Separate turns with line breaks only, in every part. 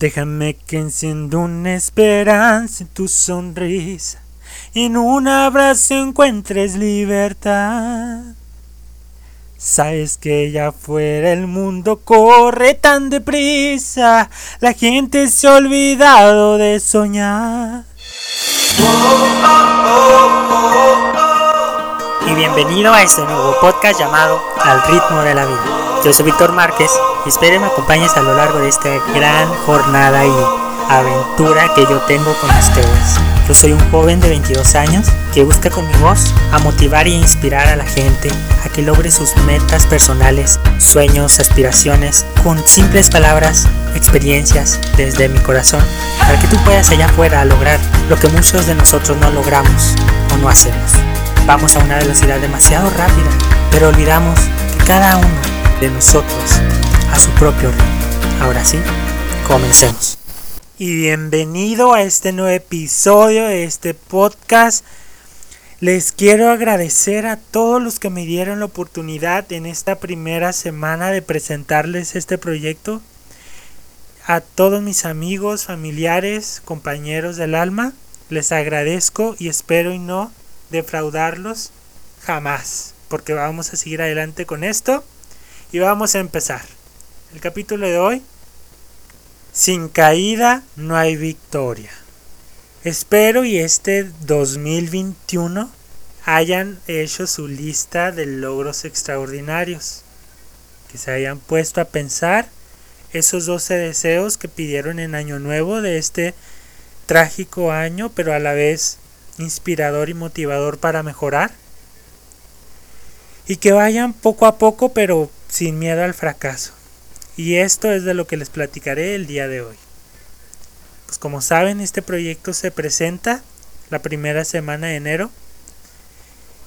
Déjame que encienda una esperanza en tu sonrisa y en un abrazo encuentres libertad. Sabes que allá afuera el mundo corre tan deprisa, la gente se ha olvidado de soñar. Y bienvenido a este nuevo podcast llamado Al ritmo de la vida. Yo soy Víctor Márquez y espero me acompañes a lo largo de esta gran jornada y aventura que yo tengo con ustedes. Yo soy un joven de 22 años que busca con mi voz a motivar e inspirar a la gente a que logre sus metas personales, sueños, aspiraciones, con simples palabras, experiencias desde mi corazón, para que tú puedas allá afuera lograr lo que muchos de nosotros no logramos o no hacemos. Vamos a una velocidad demasiado rápida, pero olvidamos que cada uno de nosotros a su propio ritmo. Ahora sí, comencemos. Y bienvenido a este nuevo episodio de este podcast. Les quiero agradecer a todos los que me dieron la oportunidad en esta primera semana de presentarles este proyecto. A todos mis amigos, familiares, compañeros del alma, les agradezco y espero y no defraudarlos jamás, porque vamos a seguir adelante con esto. Y vamos a empezar. El capítulo de hoy. Sin caída no hay victoria. Espero y este 2021 hayan hecho su lista de logros extraordinarios. Que se hayan puesto a pensar esos 12 deseos que pidieron en Año Nuevo de este trágico año, pero a la vez inspirador y motivador para mejorar. Y que vayan poco a poco, pero sin miedo al fracaso. Y esto es de lo que les platicaré el día de hoy. Pues como saben, este proyecto se presenta la primera semana de enero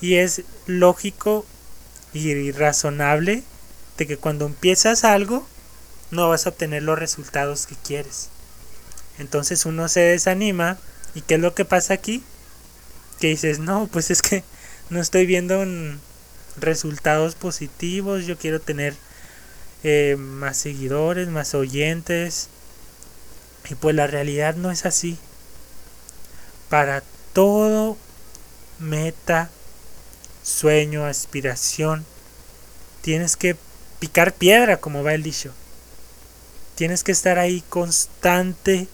y es lógico y razonable de que cuando empiezas algo no vas a obtener los resultados que quieres. Entonces uno se desanima y ¿qué es lo que pasa aquí? Que dices, no, pues es que no estoy viendo un, resultados positivos, yo quiero tener eh, más seguidores, más oyentes. Y pues la realidad no es así. Para todo meta, sueño, aspiración, tienes que picar piedra, como va el dicho. Tienes que estar ahí constante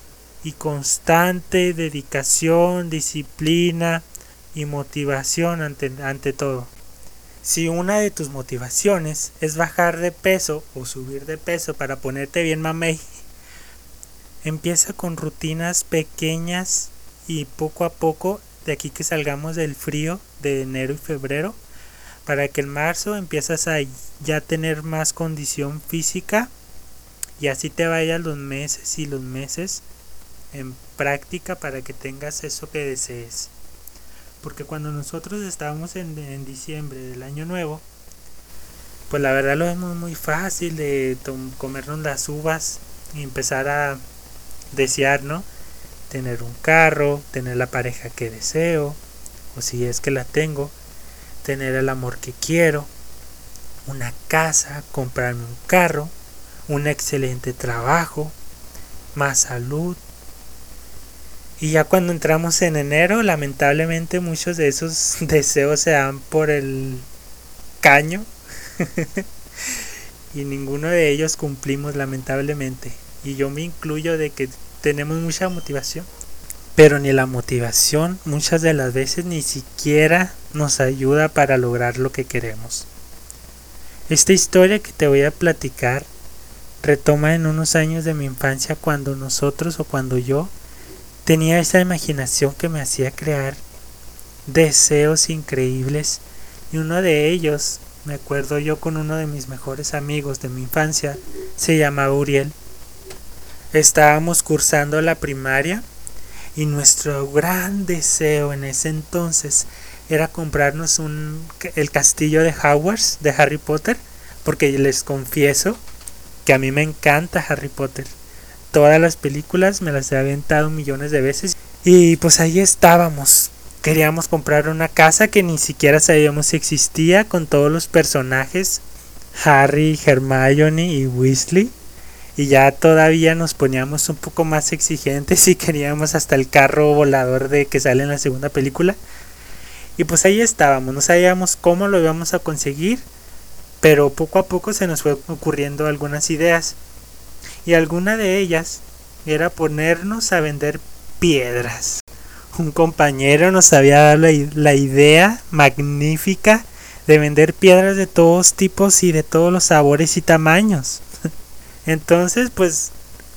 y constante, dedicación, disciplina y motivación ante, ante todo. Si una de tus motivaciones es bajar de peso o subir de peso para ponerte bien mamey, empieza con rutinas pequeñas y poco a poco, de aquí que salgamos del frío de enero y febrero, para que en marzo empiezas a ya tener más condición física y así te vayas los meses y los meses en práctica para que tengas eso que desees. Porque cuando nosotros estábamos en, diciembre del año nuevo, pues la verdad lo vemos muy fácil de comernos las uvas y empezar a desear, ¿no? Tener un carro, tener la pareja que deseo, o si es que la tengo, tener el amor que quiero, una casa, comprarme un carro, un excelente trabajo, más salud, y ya cuando entramos en enero, lamentablemente muchos de esos deseos se dan por el caño. y ninguno de ellos cumplimos lamentablemente. Y yo me incluyo de que tenemos mucha motivación. Pero ni la motivación muchas de las veces ni siquiera nos ayuda para lograr lo que queremos. Esta historia que te voy a platicar retoma en unos años de mi infancia cuando nosotros o cuando yo Tenía esa imaginación que me hacía crear deseos increíbles y uno de ellos, me acuerdo yo con uno de mis mejores amigos de mi infancia, se llamaba Uriel. Estábamos cursando la primaria y nuestro gran deseo en ese entonces era comprarnos un, el castillo de Hogwarts de Harry Potter, porque les confieso que a mí me encanta Harry Potter todas las películas, me las he aventado millones de veces. Y pues ahí estábamos. Queríamos comprar una casa que ni siquiera sabíamos si existía con todos los personajes, Harry, Hermione y Weasley. y ya todavía nos poníamos un poco más exigentes y queríamos hasta el carro volador de que sale en la segunda película. Y pues ahí estábamos, no sabíamos cómo lo íbamos a conseguir, pero poco a poco se nos fue ocurriendo algunas ideas. Y alguna de ellas era ponernos a vender piedras. Un compañero nos había dado la, idea magnífica de vender piedras de todos tipos y de todos los sabores y tamaños. Entonces, pues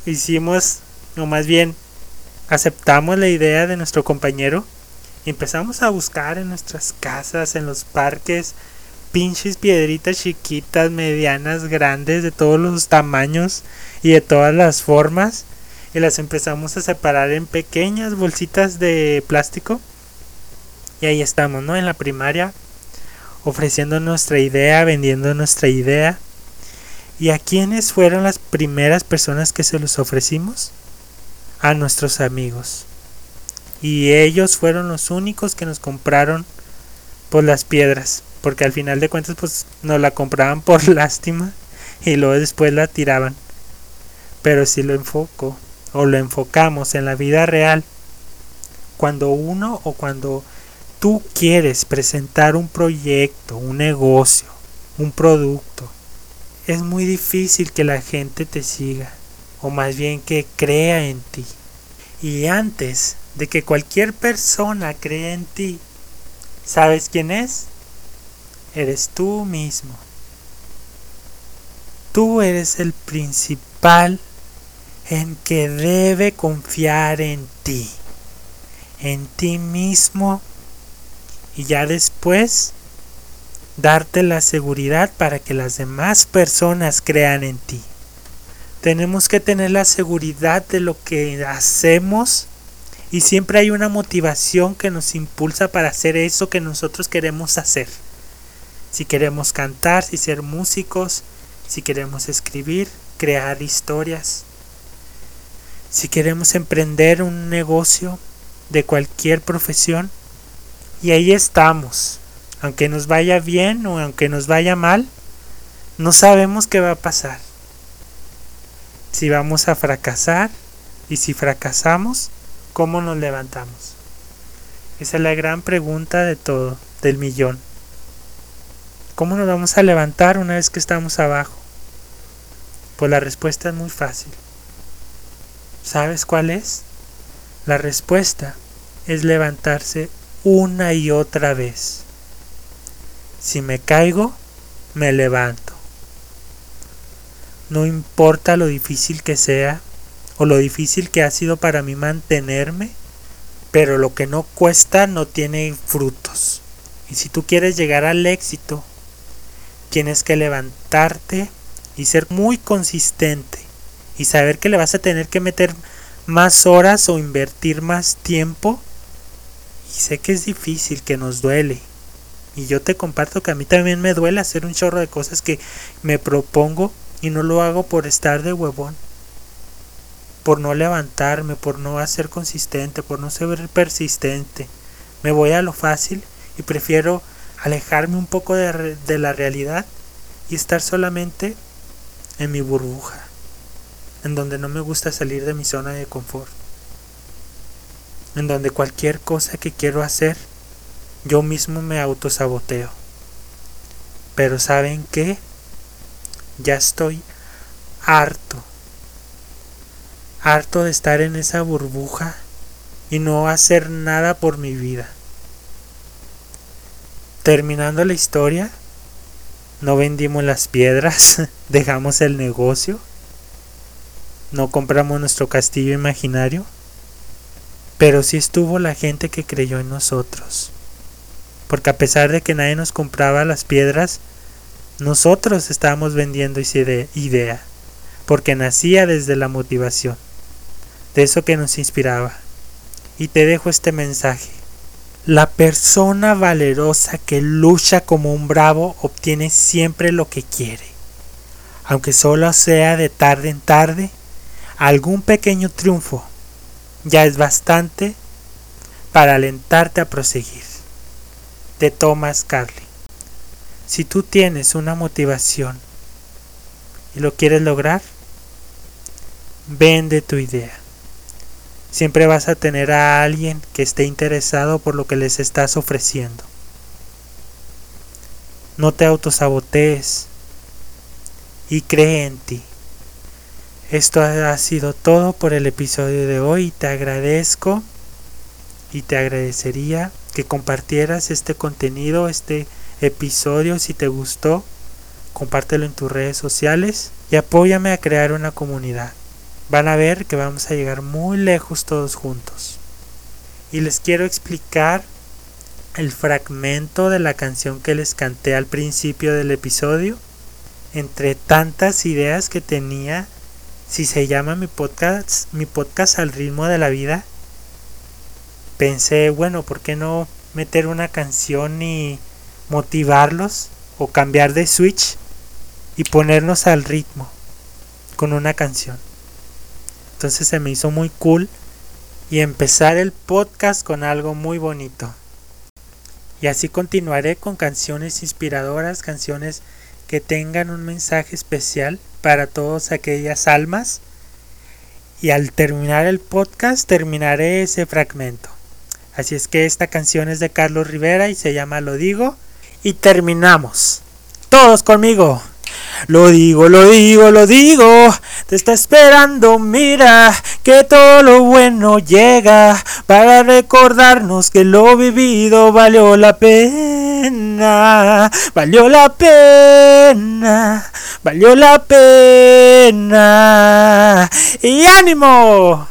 hicimos, o más bien, aceptamos la idea de nuestro compañero y empezamos a buscar en nuestras casas, en los parques, pinches piedritas chiquitas, medianas, grandes, de todos los tamaños y de todas las formas. Y las empezamos a separar en pequeñas bolsitas de plástico. Y ahí estamos, ¿no? En la primaria, ofreciendo nuestra idea, vendiendo nuestra idea. ¿Y a quiénes fueron las primeras personas que se los ofrecimos? A nuestros amigos. Y ellos fueron los únicos que nos compraron pues las piedras. Porque al final de cuentas pues nos la compraban por lástima y luego después la tiraban. Pero si lo enfoco o lo enfocamos en la vida real, cuando uno o cuando tú quieres presentar un proyecto, un negocio, un producto, es muy difícil que la gente te siga, o más bien que crea en ti. Y antes de que cualquier persona crea en ti, ¿sabes quién es? Eres tú mismo. Tú eres el principal en que debe confiar en ti, en ti mismo, y ya después darte la seguridad para que las demás personas crean en ti. Tenemos que tener la seguridad de lo que hacemos y siempre hay una motivación que nos impulsa para hacer eso que nosotros queremos hacer. Si queremos cantar, si ser músicos, si queremos escribir, crear historias, si queremos emprender un negocio de cualquier profesión. Y ahí estamos, aunque nos vaya bien o aunque nos vaya mal, no sabemos qué va a pasar. Si vamos a fracasar y si fracasamos, ¿cómo nos levantamos? Esa es la gran pregunta de todo, del millón. ¿Cómo nos vamos a levantar una vez que estamos abajo? Pues la respuesta es muy fácil. ¿Sabes cuál es? La respuesta es levantarse una y otra vez. Si me caigo, me levanto. No importa lo difícil que sea o lo difícil que ha sido para mí mantenerme, pero lo que no cuesta no tiene frutos. Y si tú quieres llegar al éxito, tienes que levantarte y ser muy consistente y saber que le vas a tener que meter más horas o invertir más tiempo. Y sé que es difícil, que nos duele, y yo te comparto que a mí también me duele hacer un chorro de cosas que me propongo y no lo hago por estar de huevón. Por no levantarme, por no hacer consistente, por no ser persistente. Me voy a lo fácil y prefiero alejarme un poco de, de la realidad y estar solamente en mi burbuja, en donde no me gusta salir de mi zona de confort, en donde cualquier cosa que quiero hacer yo mismo me autosaboteo. Pero ¿saben qué? Ya estoy harto. Harto de estar en esa burbuja y no hacer nada por mi vida. Terminando la historia, no vendimos las piedras, dejamos el negocio, no compramos nuestro castillo imaginario, pero sí estuvo la gente que creyó en nosotros porque a pesar de que nadie nos compraba las piedras, nosotros estábamos vendiendo esa idea, porque nacía desde la motivación, de eso que nos inspiraba. Y te dejo este mensaje. La persona valerosa que lucha como un bravo obtiene siempre lo que quiere. Aunque solo sea de tarde en tarde, algún pequeño triunfo ya es bastante para alentarte a proseguir de Thomas Carly. Si tú tienes una motivación y lo quieres lograr, vende tu idea. Siempre vas a tener a alguien que esté interesado por lo que les estás ofreciendo. No te autosabotees y cree en ti. Esto ha sido todo por el episodio de hoy. Te agradezco y te agradecería que compartieras este contenido, este episodio si te gustó. Compártelo en tus redes sociales y apóyame a crear una comunidad. Van a ver que vamos a llegar muy lejos todos juntos. Y les quiero explicar el fragmento de la canción que les canté al principio del episodio. Entre tantas ideas que tenía, si se llama mi podcast, mi podcast al ritmo de la vida, pensé, bueno, ¿por qué no meter una canción y motivarlos o cambiar de switch y ponernos al ritmo con una canción? Entonces se me hizo muy cool y empezar el podcast con algo muy bonito. Y así continuaré con canciones inspiradoras, canciones que tengan un mensaje especial para todas aquellas almas. Y al terminar el podcast terminaré ese fragmento. Así es que esta canción es de Carlos Rivera y se llama Lo digo. Y terminamos. Todos conmigo. Lo digo, lo digo, lo digo, te está esperando, mira, que todo lo bueno llega para recordarnos que lo vivido valió la pena, valió la pena, valió la pena. Y ánimo.